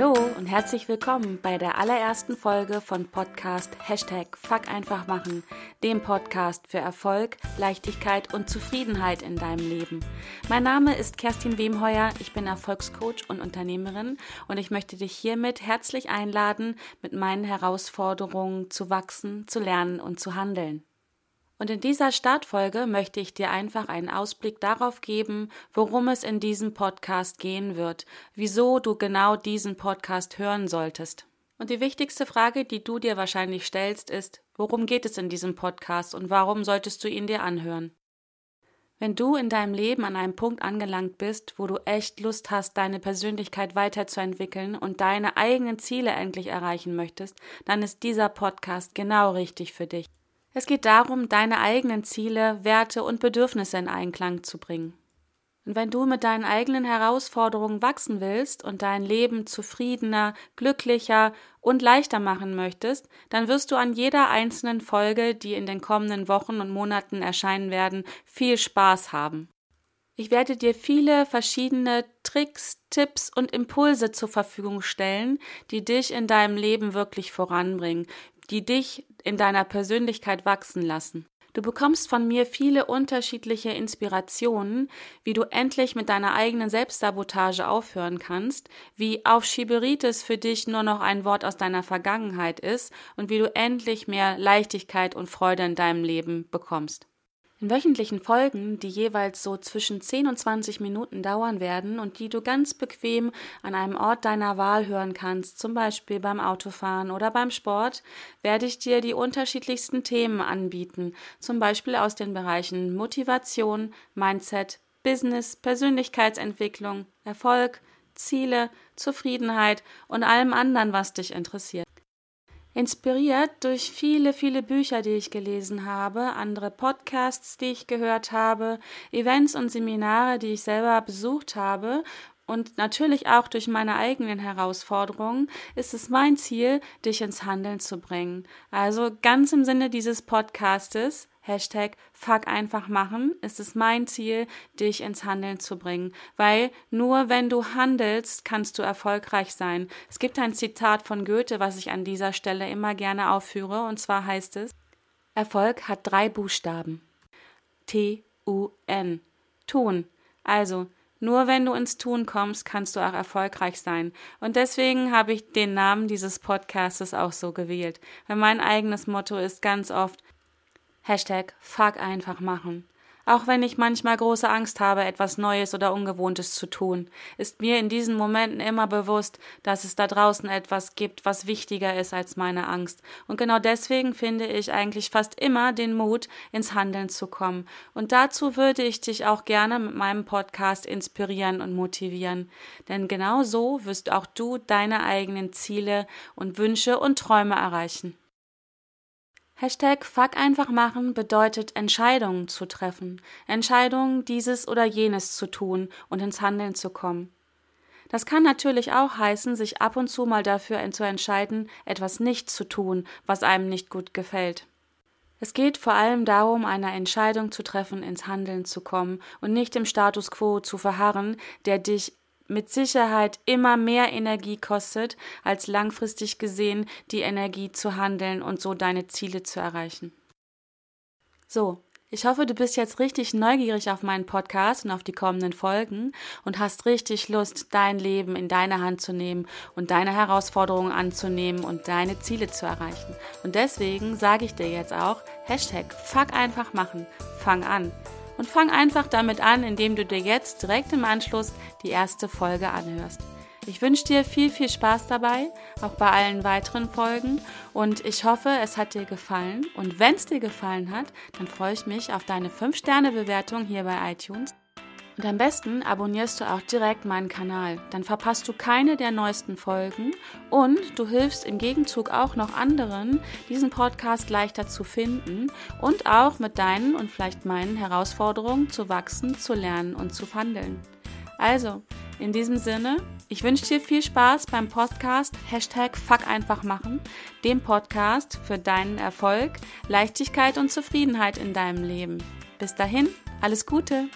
Hallo und herzlich willkommen bei der allerersten Folge von Podcast Hashtag Fuck einfach machen, dem Podcast für Erfolg, Leichtigkeit und Zufriedenheit in deinem Leben. Mein Name ist Kerstin Wemheuer, ich bin Erfolgscoach und Unternehmerin und ich möchte dich hiermit herzlich einladen, mit meinen Herausforderungen zu wachsen, zu lernen und zu handeln. Und in dieser Startfolge möchte ich dir einfach einen Ausblick darauf geben, worum es in diesem Podcast gehen wird, wieso du genau diesen Podcast hören solltest. Und die wichtigste Frage, die du dir wahrscheinlich stellst, ist, worum geht es in diesem Podcast und warum solltest du ihn dir anhören? Wenn du in deinem Leben an einem Punkt angelangt bist, wo du echt Lust hast, deine Persönlichkeit weiterzuentwickeln und deine eigenen Ziele endlich erreichen möchtest, dann ist dieser Podcast genau richtig für dich. Es geht darum, deine eigenen Ziele, Werte und Bedürfnisse in Einklang zu bringen. Und wenn du mit deinen eigenen Herausforderungen wachsen willst und dein Leben zufriedener, glücklicher und leichter machen möchtest, dann wirst du an jeder einzelnen Folge, die in den kommenden Wochen und Monaten erscheinen werden, viel Spaß haben. Ich werde dir viele verschiedene Tricks, Tipps und Impulse zur Verfügung stellen, die dich in deinem Leben wirklich voranbringen, die dich in deiner Persönlichkeit wachsen lassen. Du bekommst von mir viele unterschiedliche Inspirationen, wie du endlich mit deiner eigenen Selbstsabotage aufhören kannst, wie Aufschieberitis für dich nur noch ein Wort aus deiner Vergangenheit ist und wie du endlich mehr Leichtigkeit und Freude in deinem Leben bekommst. In wöchentlichen Folgen, die jeweils so zwischen 10 und 20 Minuten dauern werden und die du ganz bequem an einem Ort deiner Wahl hören kannst, zum Beispiel beim Autofahren oder beim Sport, werde ich dir die unterschiedlichsten Themen anbieten, zum Beispiel aus den Bereichen Motivation, Mindset, Business, Persönlichkeitsentwicklung, Erfolg, Ziele, Zufriedenheit und allem anderen, was dich interessiert. Inspiriert durch viele, viele Bücher, die ich gelesen habe, andere Podcasts, die ich gehört habe, Events und Seminare, die ich selber besucht habe und natürlich auch durch meine eigenen Herausforderungen ist es mein Ziel, dich ins Handeln zu bringen. Also ganz im Sinne dieses Podcastes Hashtag Fuck einfach machen, ist es mein Ziel, dich ins Handeln zu bringen. Weil nur wenn du handelst, kannst du erfolgreich sein. Es gibt ein Zitat von Goethe, was ich an dieser Stelle immer gerne aufführe, und zwar heißt es, Erfolg hat drei Buchstaben. T-U-N. Tun. Also, nur wenn du ins Tun kommst, kannst du auch erfolgreich sein. Und deswegen habe ich den Namen dieses Podcastes auch so gewählt. Weil mein eigenes Motto ist ganz oft, Hashtag Fuck einfach machen. Auch wenn ich manchmal große Angst habe, etwas Neues oder Ungewohntes zu tun, ist mir in diesen Momenten immer bewusst, dass es da draußen etwas gibt, was wichtiger ist als meine Angst. Und genau deswegen finde ich eigentlich fast immer den Mut, ins Handeln zu kommen. Und dazu würde ich dich auch gerne mit meinem Podcast inspirieren und motivieren. Denn genau so wirst auch du deine eigenen Ziele und Wünsche und Träume erreichen. Hashtag Fuck einfach machen bedeutet Entscheidungen zu treffen, Entscheidungen, dieses oder jenes zu tun und ins Handeln zu kommen. Das kann natürlich auch heißen, sich ab und zu mal dafür zu entscheiden, etwas nicht zu tun, was einem nicht gut gefällt. Es geht vor allem darum, eine Entscheidung zu treffen, ins Handeln zu kommen und nicht im Status quo zu verharren, der dich mit Sicherheit immer mehr Energie kostet, als langfristig gesehen die Energie zu handeln und so deine Ziele zu erreichen. So, ich hoffe, du bist jetzt richtig neugierig auf meinen Podcast und auf die kommenden Folgen und hast richtig Lust, dein Leben in deine Hand zu nehmen und deine Herausforderungen anzunehmen und deine Ziele zu erreichen. Und deswegen sage ich dir jetzt auch, Hashtag Fuck einfach machen, fang an und fang einfach damit an, indem du dir jetzt direkt im Anschluss die erste Folge anhörst. Ich wünsche dir viel, viel Spaß dabei, auch bei allen weiteren Folgen. Und ich hoffe, es hat dir gefallen. Und wenn es dir gefallen hat, dann freue ich mich auf deine 5-Sterne-Bewertung hier bei iTunes und am besten abonnierst du auch direkt meinen Kanal. Dann verpasst du keine der neuesten Folgen und du hilfst im Gegenzug auch noch anderen, diesen Podcast leichter zu finden und auch mit deinen und vielleicht meinen Herausforderungen zu wachsen, zu lernen und zu handeln. Also, in diesem Sinne, ich wünsche dir viel Spaß beim Podcast Hashtag Fuck einfach machen, dem Podcast für deinen Erfolg, Leichtigkeit und Zufriedenheit in deinem Leben. Bis dahin, alles Gute!